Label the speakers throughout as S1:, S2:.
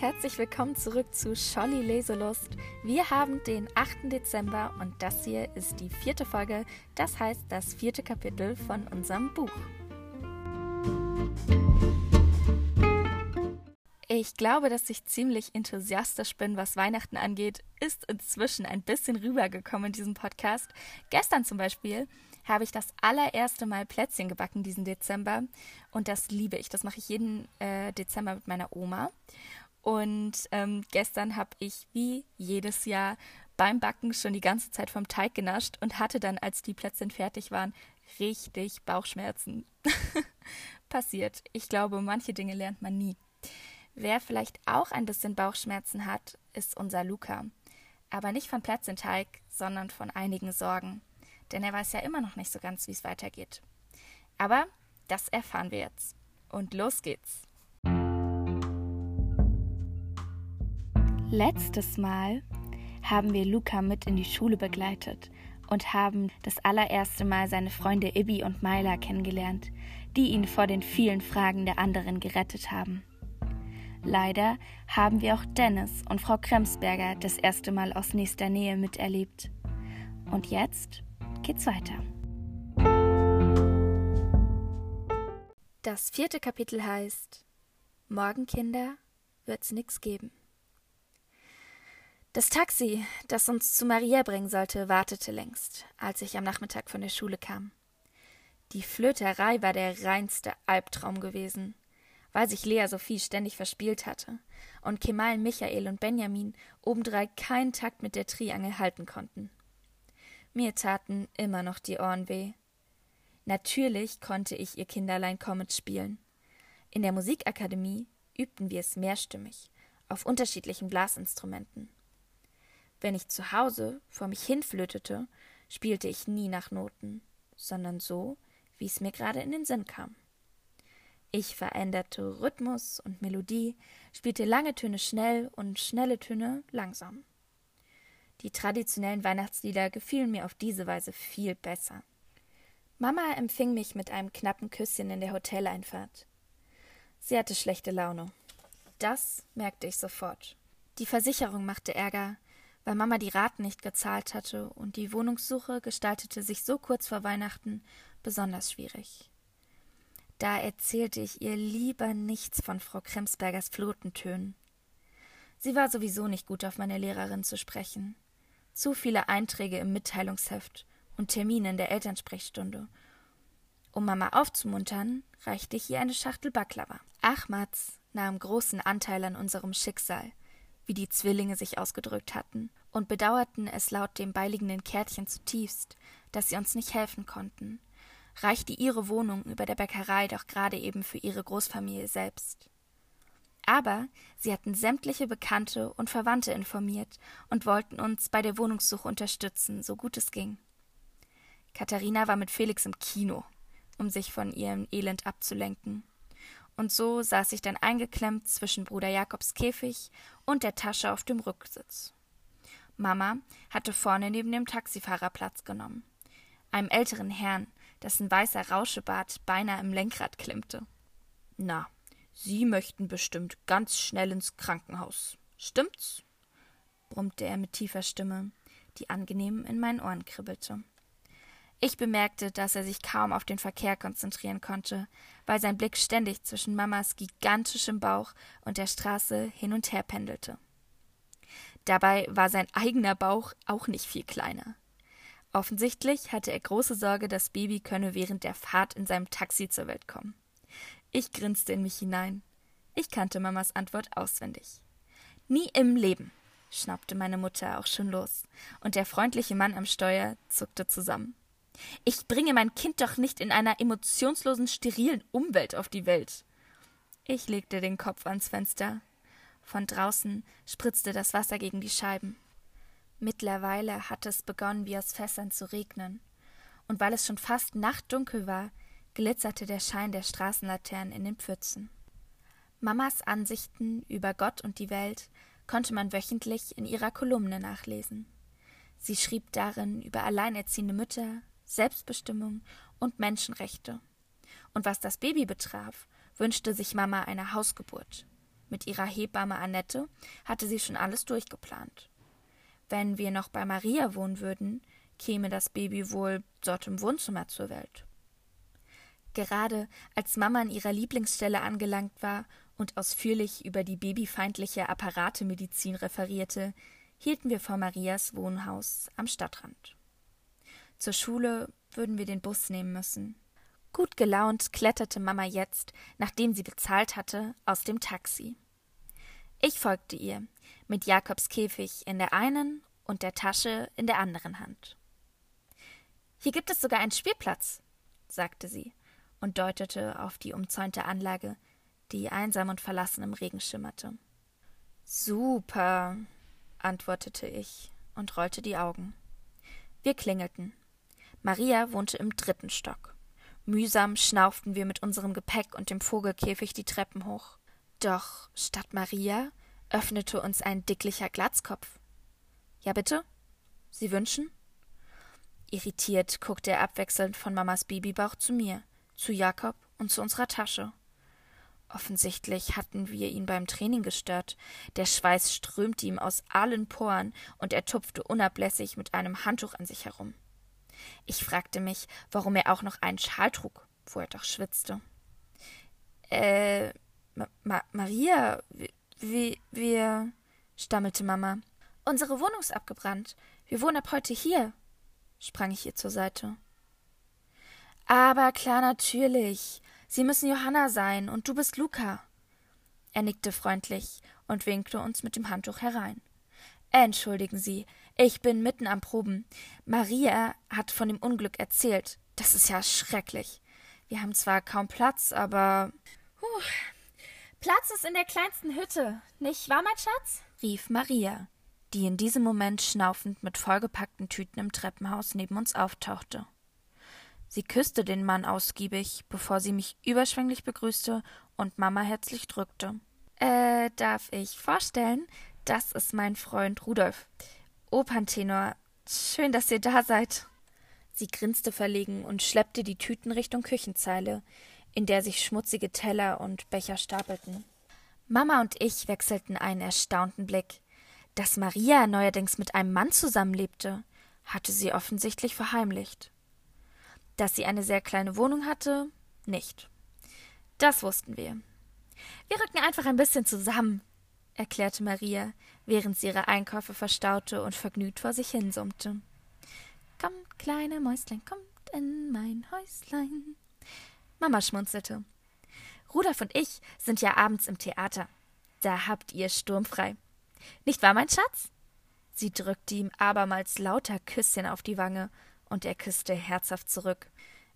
S1: Herzlich willkommen zurück zu Scholli Leselust. Wir haben den 8. Dezember und das hier ist die vierte Folge, das heißt das vierte Kapitel von unserem Buch. Ich glaube, dass ich ziemlich enthusiastisch bin, was Weihnachten angeht, ist inzwischen ein bisschen rübergekommen in diesem Podcast. Gestern zum Beispiel habe ich das allererste Mal Plätzchen gebacken diesen Dezember und das liebe ich. Das mache ich jeden äh, Dezember mit meiner Oma. Und ähm, gestern habe ich wie jedes Jahr beim Backen schon die ganze Zeit vom Teig genascht und hatte dann, als die Plätzchen fertig waren, richtig Bauchschmerzen. Passiert. Ich glaube, manche Dinge lernt man nie. Wer vielleicht auch ein bisschen Bauchschmerzen hat, ist unser Luca. Aber nicht von Plätzchenteig, sondern von einigen Sorgen. Denn er weiß ja immer noch nicht so ganz, wie es weitergeht. Aber das erfahren wir jetzt. Und los geht's. Letztes Mal haben wir Luca mit in die Schule begleitet und haben das allererste Mal seine Freunde Ibi und Myla kennengelernt, die ihn vor den vielen Fragen der anderen gerettet haben. Leider haben wir auch Dennis und Frau Kremsberger das erste Mal aus nächster Nähe miterlebt. Und jetzt geht's weiter. Das vierte Kapitel heißt Morgen, Kinder, wird's nix geben. Das Taxi, das uns zu Maria bringen sollte, wartete längst, als ich am Nachmittag von der Schule kam. Die Flöterei war der reinste Albtraum gewesen, weil sich Lea Sophie ständig verspielt hatte und Kemal, Michael und Benjamin obendrein keinen Takt mit der Triangel halten konnten. Mir taten immer noch die Ohren weh. Natürlich konnte ich ihr Kinderlein Comet spielen. In der Musikakademie übten wir es mehrstimmig, auf unterschiedlichen Blasinstrumenten. Wenn ich zu Hause vor mich hinflötete, spielte ich nie nach Noten, sondern so, wie es mir gerade in den Sinn kam. Ich veränderte Rhythmus und Melodie, spielte lange Töne schnell und schnelle Töne langsam. Die traditionellen Weihnachtslieder gefielen mir auf diese Weise viel besser. Mama empfing mich mit einem knappen Küsschen in der Hoteleinfahrt. Sie hatte schlechte Laune. Das merkte ich sofort. Die Versicherung machte Ärger, weil Mama die Raten nicht gezahlt hatte und die Wohnungssuche gestaltete sich so kurz vor Weihnachten besonders schwierig. Da erzählte ich ihr lieber nichts von Frau Kremsbergers Flotentönen. Sie war sowieso nicht gut auf meine Lehrerin zu sprechen. Zu viele Einträge im Mitteilungsheft und Termine in der Elternsprechstunde. Um Mama aufzumuntern, reichte ich ihr eine Schachtel Baklava. Ahmads nahm großen Anteil an unserem Schicksal wie die Zwillinge sich ausgedrückt hatten, und bedauerten es laut dem beiliegenden Kärtchen zutiefst, dass sie uns nicht helfen konnten, reichte ihre Wohnung über der Bäckerei doch gerade eben für ihre Großfamilie selbst. Aber sie hatten sämtliche Bekannte und Verwandte informiert und wollten uns bei der Wohnungssuche unterstützen, so gut es ging. Katharina war mit Felix im Kino, um sich von ihrem Elend abzulenken und so saß ich dann eingeklemmt zwischen Bruder Jakobs Käfig und der Tasche auf dem Rücksitz. Mama hatte vorne neben dem Taxifahrer Platz genommen, einem älteren Herrn, dessen weißer Rauschebart beinahe im Lenkrad klemmte. Na, Sie möchten bestimmt ganz schnell ins Krankenhaus. Stimmt's? brummte er mit tiefer Stimme, die angenehm in meinen Ohren kribbelte. Ich bemerkte, dass er sich kaum auf den Verkehr konzentrieren konnte, weil sein Blick ständig zwischen Mamas gigantischem Bauch und der Straße hin und her pendelte. Dabei war sein eigener Bauch auch nicht viel kleiner. Offensichtlich hatte er große Sorge, das Baby könne während der Fahrt in seinem Taxi zur Welt kommen. Ich grinste in mich hinein. Ich kannte Mamas Antwort auswendig. Nie im Leben, schnappte meine Mutter auch schon los, und der freundliche Mann am Steuer zuckte zusammen. Ich bringe mein Kind doch nicht in einer emotionslosen, sterilen Umwelt auf die Welt. Ich legte den Kopf ans Fenster. Von draußen spritzte das Wasser gegen die Scheiben. Mittlerweile hatte es begonnen, wie aus Fässern zu regnen, und weil es schon fast nachtdunkel war, glitzerte der Schein der Straßenlaternen in den Pfützen. Mamas Ansichten über Gott und die Welt konnte man wöchentlich in ihrer Kolumne nachlesen. Sie schrieb darin über alleinerziehende Mütter, Selbstbestimmung und Menschenrechte. Und was das Baby betraf, wünschte sich Mama eine Hausgeburt. Mit ihrer Hebamme Annette hatte sie schon alles durchgeplant. Wenn wir noch bei Maria wohnen würden, käme das Baby wohl dort im Wohnzimmer zur Welt. Gerade als Mama an ihrer Lieblingsstelle angelangt war und ausführlich über die babyfeindliche Apparatemedizin referierte, hielten wir vor Marias Wohnhaus am Stadtrand. Zur Schule würden wir den Bus nehmen müssen. Gut gelaunt kletterte Mama jetzt, nachdem sie bezahlt hatte, aus dem Taxi. Ich folgte ihr, mit Jakobs Käfig in der einen und der Tasche in der anderen Hand. Hier gibt es sogar einen Spielplatz, sagte sie und deutete auf die umzäunte Anlage, die einsam und verlassen im Regen schimmerte. Super, antwortete ich und rollte die Augen. Wir klingelten. Maria wohnte im dritten Stock. Mühsam schnauften wir mit unserem Gepäck und dem Vogelkäfig die Treppen hoch. Doch statt Maria öffnete uns ein dicklicher Glatzkopf. Ja, bitte? Sie wünschen? Irritiert guckte er abwechselnd von Mamas Babybauch zu mir, zu Jakob und zu unserer Tasche. Offensichtlich hatten wir ihn beim Training gestört. Der Schweiß strömte ihm aus allen Poren und er tupfte unablässig mit einem Handtuch an sich herum. Ich fragte mich, warum er auch noch einen Schal trug, wo er doch schwitzte. Äh, Ma Maria, wie, wir, stammelte Mama. Unsere Wohnung ist abgebrannt. Wir wohnen ab heute hier, sprang ich ihr zur Seite. Aber klar, natürlich. Sie müssen Johanna sein und du bist Luca. Er nickte freundlich und winkte uns mit dem Handtuch herein. Entschuldigen Sie, ich bin mitten am Proben. Maria hat von dem Unglück erzählt. Das ist ja schrecklich. Wir haben zwar kaum Platz, aber. Puh. Platz ist in der kleinsten Hütte, nicht wahr, mein Schatz? rief Maria, die in diesem Moment schnaufend mit vollgepackten Tüten im Treppenhaus neben uns auftauchte. Sie küsste den Mann ausgiebig, bevor sie mich überschwänglich begrüßte und Mama herzlich drückte. Äh, darf ich vorstellen, das ist mein Freund Rudolf. Operntenor. Schön, dass ihr da seid. Sie grinste verlegen und schleppte die Tüten Richtung Küchenzeile, in der sich schmutzige Teller und Becher stapelten. Mama und ich wechselten einen erstaunten Blick. Dass Maria neuerdings mit einem Mann zusammenlebte, hatte sie offensichtlich verheimlicht. Dass sie eine sehr kleine Wohnung hatte, nicht. Das wussten wir. Wir rücken einfach ein bisschen zusammen, erklärte Maria, während sie ihre Einkäufe verstaute und vergnügt vor sich hinsummte. Kommt, kleine Mäuslein, kommt in mein Häuslein. Mama schmunzelte. Rudolf und ich sind ja abends im Theater. Da habt ihr sturmfrei. Nicht wahr, mein Schatz? Sie drückte ihm abermals lauter Küsschen auf die Wange und er küsste herzhaft zurück.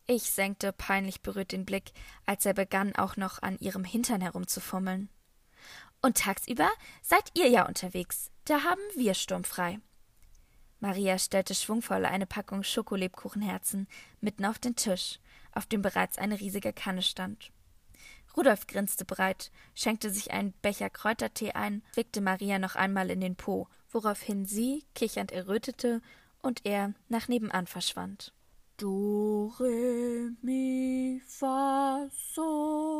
S1: Ich senkte peinlich berührt den Blick, als er begann, auch noch an ihrem Hintern herumzufummeln. Und tagsüber seid ihr ja unterwegs. Da haben wir sturmfrei. Maria stellte schwungvoll eine Packung Schokolebkuchenherzen mitten auf den Tisch, auf dem bereits eine riesige Kanne stand. Rudolf grinste breit, schenkte sich einen Becher Kräutertee ein, wickte Maria noch einmal in den Po, woraufhin sie kichernd errötete und er nach nebenan verschwand. Do, re, mi, fa, so,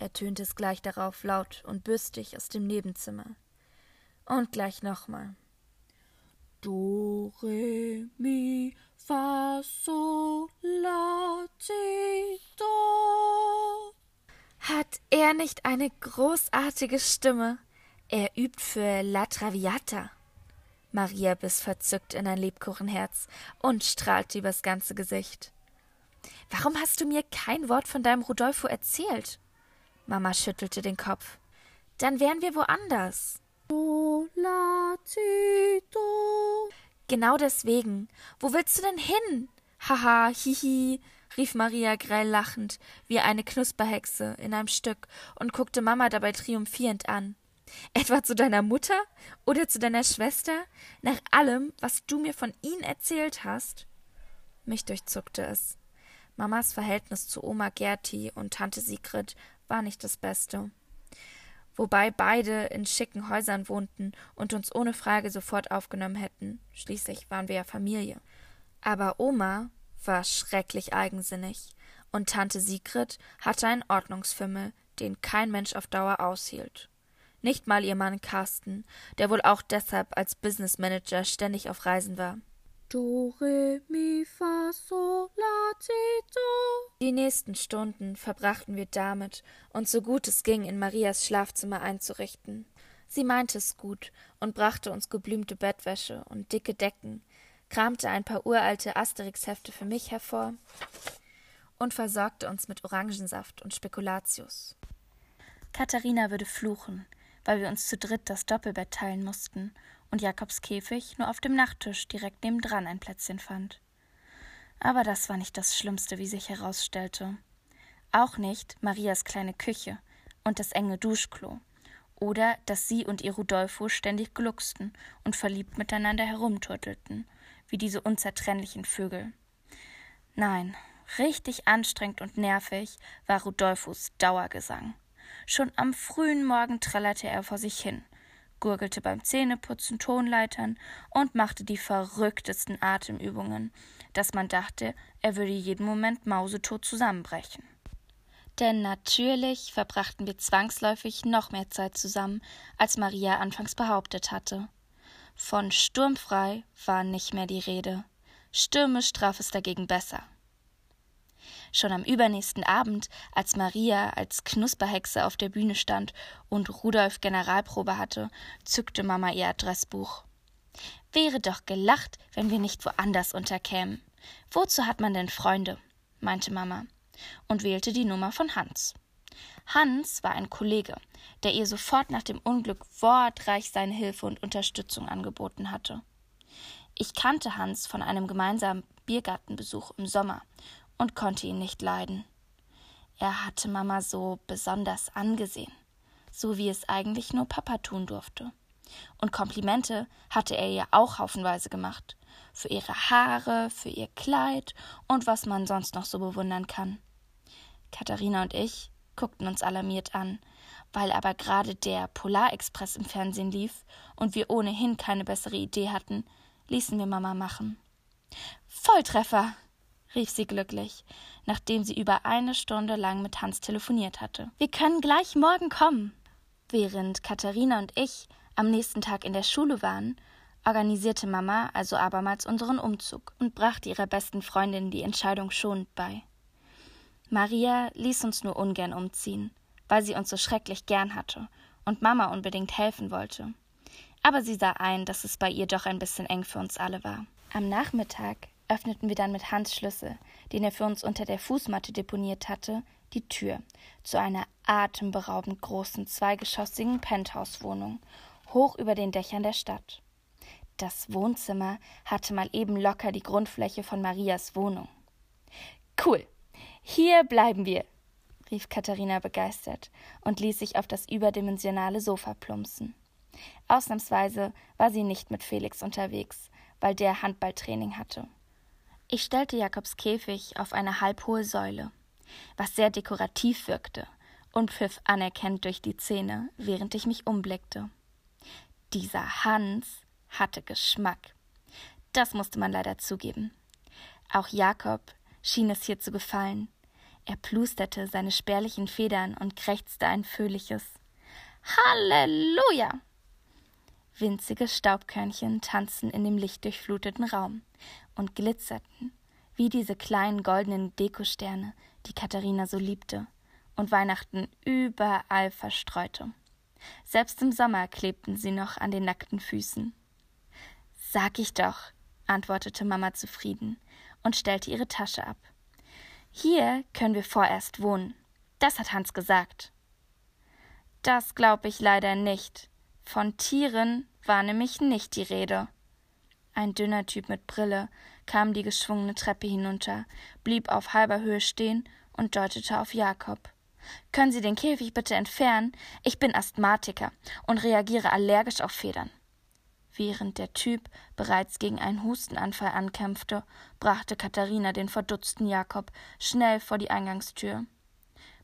S1: ertönte es gleich darauf laut und bürstig aus dem Nebenzimmer. Und gleich nochmal. Do, re, mi, fa, so, la, si, do. Hat er nicht eine großartige Stimme? Er übt für La Traviata. Maria biss verzückt in ein Lebkuchenherz und strahlte übers ganze Gesicht. Warum hast du mir kein Wort von deinem Rodolfo erzählt? Mama schüttelte den Kopf. Dann wären wir woanders. Genau deswegen. Wo willst du denn hin? Haha, hihi, rief Maria grell lachend, wie eine Knusperhexe in einem Stück und guckte Mama dabei triumphierend an. Etwa zu deiner Mutter oder zu deiner Schwester? Nach allem, was du mir von ihnen erzählt hast? Mich durchzuckte es. Mamas Verhältnis zu Oma Gerti und Tante Sigrid war nicht das Beste. Wobei beide in schicken Häusern wohnten und uns ohne Frage sofort aufgenommen hätten. Schließlich waren wir ja Familie. Aber Oma war schrecklich eigensinnig und Tante Sigrid hatte einen Ordnungsfimmel, den kein Mensch auf Dauer aushielt. Nicht mal ihr Mann Carsten, der wohl auch deshalb als Business Manager ständig auf Reisen war.
S2: Do, re, mi, fa, so, la, ti, do.
S1: Die nächsten Stunden verbrachten wir damit, uns so gut es ging in Marias Schlafzimmer einzurichten. Sie meinte es gut und brachte uns geblümte Bettwäsche und dicke Decken, kramte ein paar uralte Asterix-Hefte für mich hervor und versorgte uns mit Orangensaft und Spekulatius. Katharina würde fluchen, weil wir uns zu dritt das Doppelbett teilen mussten und Jakobs Käfig nur auf dem Nachttisch direkt nebendran ein Plätzchen fand. Aber das war nicht das Schlimmste, wie sich herausstellte. Auch nicht Marias kleine Küche und das enge Duschklo. Oder dass sie und ihr Rudolfo ständig glucksten und verliebt miteinander herumturtelten, wie diese unzertrennlichen Vögel. Nein, richtig anstrengend und nervig war Rudolfos Dauergesang. Schon am frühen Morgen trällerte er vor sich hin, gurgelte beim Zähneputzen Tonleitern und machte die verrücktesten Atemübungen, dass man dachte, er würde jeden Moment mausetot zusammenbrechen. Denn natürlich verbrachten wir zwangsläufig noch mehr Zeit zusammen, als Maria anfangs behauptet hatte. Von sturmfrei war nicht mehr die Rede. Stürmisch traf es dagegen besser. Schon am übernächsten Abend, als Maria als Knusperhexe auf der Bühne stand und Rudolf Generalprobe hatte, zückte Mama ihr Adressbuch. Wäre doch gelacht, wenn wir nicht woanders unterkämen. Wozu hat man denn Freunde? meinte Mama und wählte die Nummer von Hans. Hans war ein Kollege, der ihr sofort nach dem Unglück wortreich seine Hilfe und Unterstützung angeboten hatte. Ich kannte Hans von einem gemeinsamen Biergartenbesuch im Sommer und konnte ihn nicht leiden. Er hatte Mama so besonders angesehen, so wie es eigentlich nur Papa tun durfte. Und Komplimente hatte er ihr auch haufenweise gemacht. Für ihre Haare, für ihr Kleid und was man sonst noch so bewundern kann. Katharina und ich guckten uns alarmiert an, weil aber gerade der Polarexpress im Fernsehen lief und wir ohnehin keine bessere Idee hatten, ließen wir Mama machen. Volltreffer! Rief sie glücklich, nachdem sie über eine Stunde lang mit Hans telefoniert hatte. Wir können gleich morgen kommen. Während Katharina und ich am nächsten Tag in der Schule waren, organisierte Mama also abermals unseren Umzug und brachte ihrer besten Freundin die Entscheidung schonend bei. Maria ließ uns nur ungern umziehen, weil sie uns so schrecklich gern hatte und Mama unbedingt helfen wollte. Aber sie sah ein, dass es bei ihr doch ein bisschen eng für uns alle war. Am Nachmittag öffneten wir dann mit Hans Schlüssel, den er für uns unter der Fußmatte deponiert hatte, die Tür zu einer atemberaubend großen zweigeschossigen Penthouse-Wohnung, hoch über den Dächern der Stadt. Das Wohnzimmer hatte mal eben locker die Grundfläche von Marias Wohnung. Cool, hier bleiben wir, rief Katharina begeistert und ließ sich auf das überdimensionale Sofa plumpsen. Ausnahmsweise war sie nicht mit Felix unterwegs, weil der Handballtraining hatte. Ich stellte Jakobs Käfig auf eine halbhohe Säule, was sehr dekorativ wirkte, und pfiff anerkennend durch die Zähne, während ich mich umblickte. Dieser Hans hatte Geschmack. Das musste man leider zugeben. Auch Jakob schien es hier zu gefallen. Er plusterte seine spärlichen Federn und krächzte ein fröhliches Halleluja! Winzige Staubkörnchen tanzten in dem lichtdurchfluteten Raum und glitzerten wie diese kleinen goldenen Dekosterne, die Katharina so liebte und Weihnachten überall verstreute. Selbst im Sommer klebten sie noch an den nackten Füßen. Sag ich doch, antwortete Mama zufrieden und stellte ihre Tasche ab. Hier können wir vorerst wohnen. Das hat Hans gesagt. Das glaub ich leider nicht. Von Tieren war nämlich nicht die Rede. Ein dünner Typ mit Brille kam die geschwungene Treppe hinunter, blieb auf halber Höhe stehen und deutete auf Jakob. Können Sie den Käfig bitte entfernen? Ich bin Asthmatiker und reagiere allergisch auf Federn. Während der Typ bereits gegen einen Hustenanfall ankämpfte, brachte Katharina den verdutzten Jakob schnell vor die Eingangstür.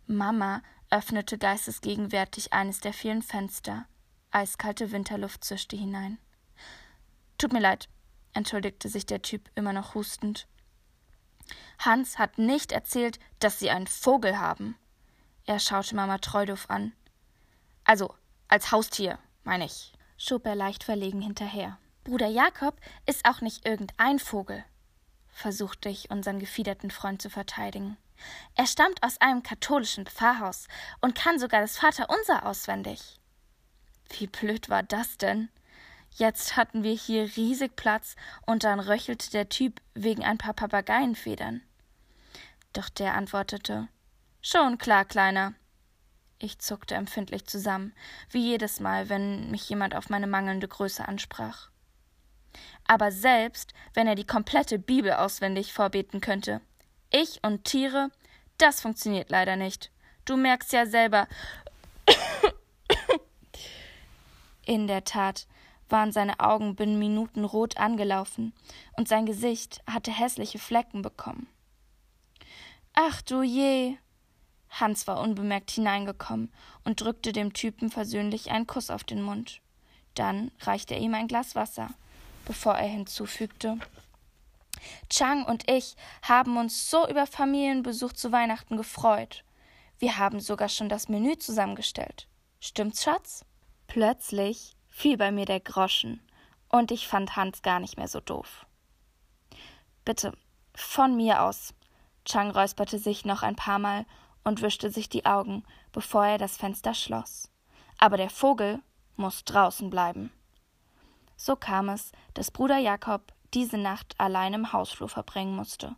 S1: Mama öffnete geistesgegenwärtig eines der vielen Fenster. Eiskalte Winterluft zischte hinein. Tut mir leid, entschuldigte sich der Typ immer noch hustend. Hans hat nicht erzählt, dass Sie einen Vogel haben. Er schaute Mama Treudorf an. Also, als Haustier, meine ich, schob er leicht verlegen hinterher. Bruder Jakob ist auch nicht irgendein Vogel, versuchte ich unseren gefiederten Freund zu verteidigen. Er stammt aus einem katholischen Pfarrhaus und kann sogar das Vaterunser auswendig. Wie blöd war das denn? Jetzt hatten wir hier riesig Platz und dann röchelte der Typ wegen ein paar Papageienfedern. Doch der antwortete Schon klar, Kleiner. Ich zuckte empfindlich zusammen, wie jedes Mal, wenn mich jemand auf meine mangelnde Größe ansprach. Aber selbst wenn er die komplette Bibel auswendig vorbeten könnte, ich und Tiere, das funktioniert leider nicht. Du merkst ja selber. In der Tat waren seine Augen binnen Minuten rot angelaufen und sein Gesicht hatte hässliche Flecken bekommen. Ach du je! Hans war unbemerkt hineingekommen und drückte dem Typen versöhnlich einen Kuss auf den Mund. Dann reichte er ihm ein Glas Wasser, bevor er hinzufügte Chang und ich haben uns so über Familienbesuch zu Weihnachten gefreut. Wir haben sogar schon das Menü zusammengestellt. Stimmt's, Schatz? Plötzlich fiel bei mir der Groschen und ich fand Hans gar nicht mehr so doof. Bitte, von mir aus. Chang räusperte sich noch ein paar Mal und wischte sich die Augen, bevor er das Fenster schloss. Aber der Vogel muss draußen bleiben. So kam es, dass Bruder Jakob diese Nacht allein im Hausflur verbringen musste,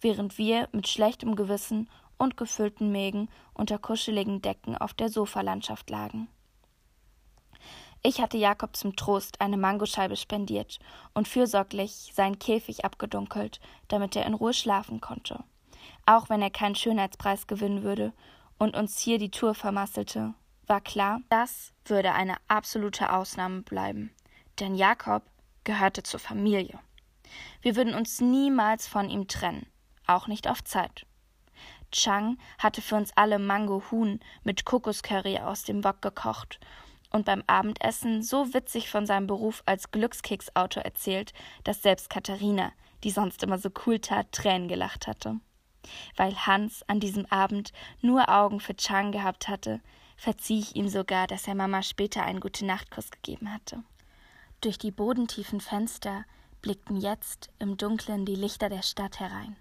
S1: während wir mit schlechtem Gewissen und gefüllten Mägen unter kuscheligen Decken auf der Sofalandschaft lagen. Ich hatte Jakob zum Trost eine Mangoscheibe spendiert und fürsorglich seinen Käfig abgedunkelt, damit er in Ruhe schlafen konnte. Auch wenn er keinen Schönheitspreis gewinnen würde und uns hier die Tour vermasselte, war klar, das würde eine absolute Ausnahme bleiben. Denn Jakob gehörte zur Familie. Wir würden uns niemals von ihm trennen, auch nicht auf Zeit. Chang hatte für uns alle Mango-Huhn mit Kokoscurry aus dem Wok gekocht und beim Abendessen so witzig von seinem Beruf als Glückskeksautor erzählt, dass selbst Katharina, die sonst immer so cool tat, Tränen gelacht hatte. Weil Hans an diesem Abend nur Augen für Chang gehabt hatte, verzieh ich ihm sogar, dass er Mama später einen Gute-Nacht-Kuss gegeben hatte. Durch die bodentiefen Fenster blickten jetzt im Dunkeln die Lichter der Stadt herein.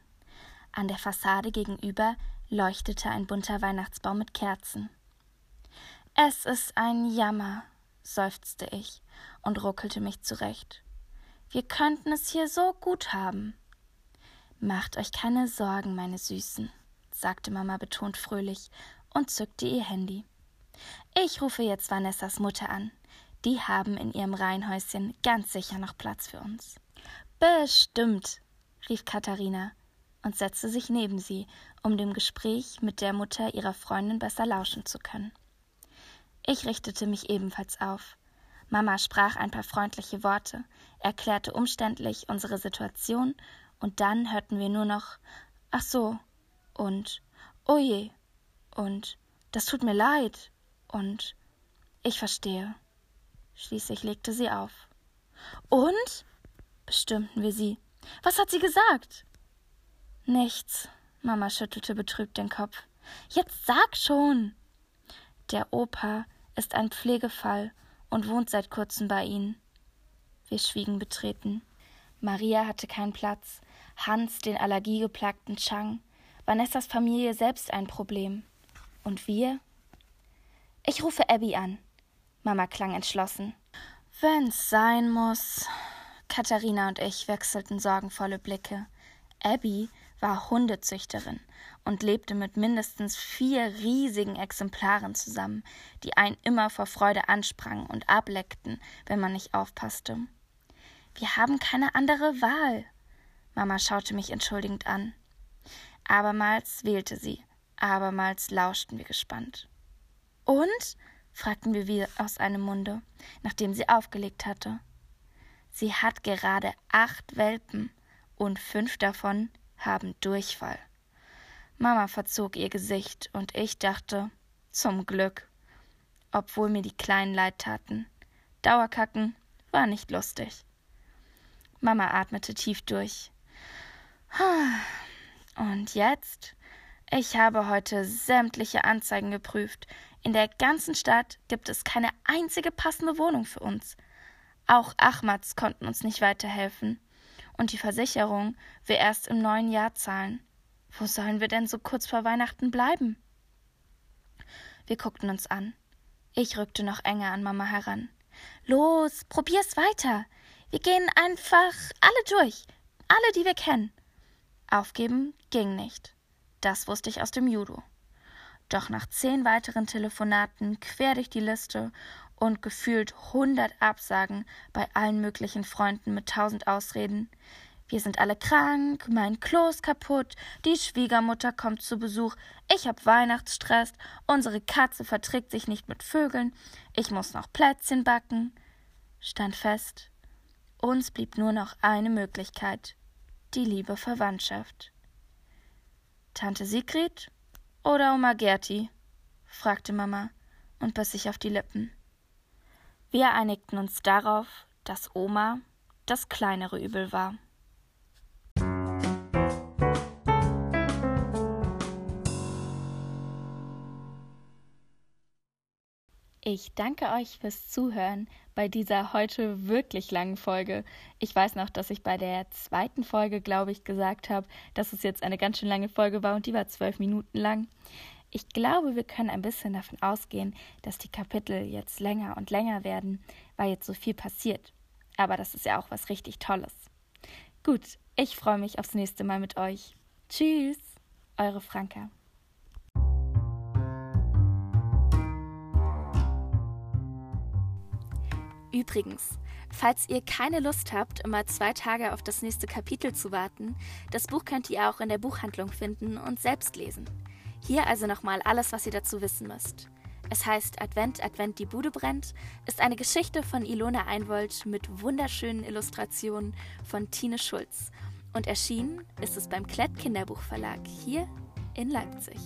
S1: An der Fassade gegenüber leuchtete ein bunter Weihnachtsbaum mit Kerzen. Es ist ein Jammer, seufzte ich und ruckelte mich zurecht. Wir könnten es hier so gut haben. Macht euch keine Sorgen, meine Süßen, sagte Mama betont fröhlich und zückte ihr Handy. Ich rufe jetzt Vanessas Mutter an. Die haben in ihrem Reihenhäuschen ganz sicher noch Platz für uns. Bestimmt, rief Katharina und setzte sich neben sie, um dem Gespräch mit der Mutter ihrer Freundin besser lauschen zu können. Ich richtete mich ebenfalls auf. Mama sprach ein paar freundliche Worte, erklärte umständlich unsere Situation, und dann hörten wir nur noch Ach so und Oh je und Das tut mir leid und Ich verstehe. Schließlich legte sie auf. Und? bestimmten wir sie. Was hat sie gesagt? Nichts. Mama schüttelte betrübt den Kopf. Jetzt sag schon. Der Opa ist ein Pflegefall und wohnt seit kurzem bei Ihnen. Wir schwiegen betreten. Maria hatte keinen Platz, Hans den allergiegeplagten Chang, Vanessas Familie selbst ein Problem. Und wir? Ich rufe Abby an. Mama klang entschlossen. Wenn's sein muss. Katharina und ich wechselten sorgenvolle Blicke. Abby war Hundezüchterin und lebte mit mindestens vier riesigen Exemplaren zusammen, die einen immer vor Freude ansprangen und ableckten, wenn man nicht aufpasste. Wir haben keine andere Wahl. Mama schaute mich entschuldigend an. Abermals wählte sie, abermals lauschten wir gespannt. Und? fragten wir wie aus einem Munde, nachdem sie aufgelegt hatte. Sie hat gerade acht Welpen und fünf davon haben Durchfall. Mama verzog ihr Gesicht und ich dachte, zum Glück, obwohl mir die Kleinen leid taten. Dauerkacken war nicht lustig. Mama atmete tief durch. Und jetzt? Ich habe heute sämtliche Anzeigen geprüft. In der ganzen Stadt gibt es keine einzige passende Wohnung für uns. Auch Achmats konnten uns nicht weiterhelfen. Und die Versicherung will erst im neuen Jahr zahlen. Wo sollen wir denn so kurz vor Weihnachten bleiben? Wir guckten uns an. Ich rückte noch enger an Mama heran. Los, probier's weiter. Wir gehen einfach alle durch. Alle, die wir kennen. Aufgeben ging nicht. Das wusste ich aus dem Judo. Doch nach zehn weiteren Telefonaten quer durch die Liste und gefühlt hundert Absagen bei allen möglichen Freunden mit tausend Ausreden, wir sind alle krank, mein Klo ist kaputt, die Schwiegermutter kommt zu Besuch, ich hab Weihnachtsstress, unsere Katze verträgt sich nicht mit Vögeln, ich muss noch Plätzchen backen. Stand fest, uns blieb nur noch eine Möglichkeit, die liebe Verwandtschaft. Tante Sigrid oder Oma Gerti? fragte Mama und biss sich auf die Lippen. Wir einigten uns darauf, dass Oma das kleinere Übel war. Ich danke euch fürs Zuhören bei dieser heute wirklich langen Folge. Ich weiß noch, dass ich bei der zweiten Folge, glaube ich, gesagt habe, dass es jetzt eine ganz schön lange Folge war und die war zwölf Minuten lang. Ich glaube, wir können ein bisschen davon ausgehen, dass die Kapitel jetzt länger und länger werden, weil jetzt so viel passiert. Aber das ist ja auch was richtig Tolles. Gut, ich freue mich aufs nächste Mal mit euch. Tschüss, eure Franka. Übrigens, falls ihr keine Lust habt, immer zwei Tage auf das nächste Kapitel zu warten, das Buch könnt ihr auch in der Buchhandlung finden und selbst lesen. Hier also nochmal alles, was ihr dazu wissen müsst. Es heißt Advent, Advent, die Bude brennt, ist eine Geschichte von Ilona Einwold mit wunderschönen Illustrationen von Tine Schulz. Und erschienen ist es beim Klett Kinderbuchverlag hier in Leipzig.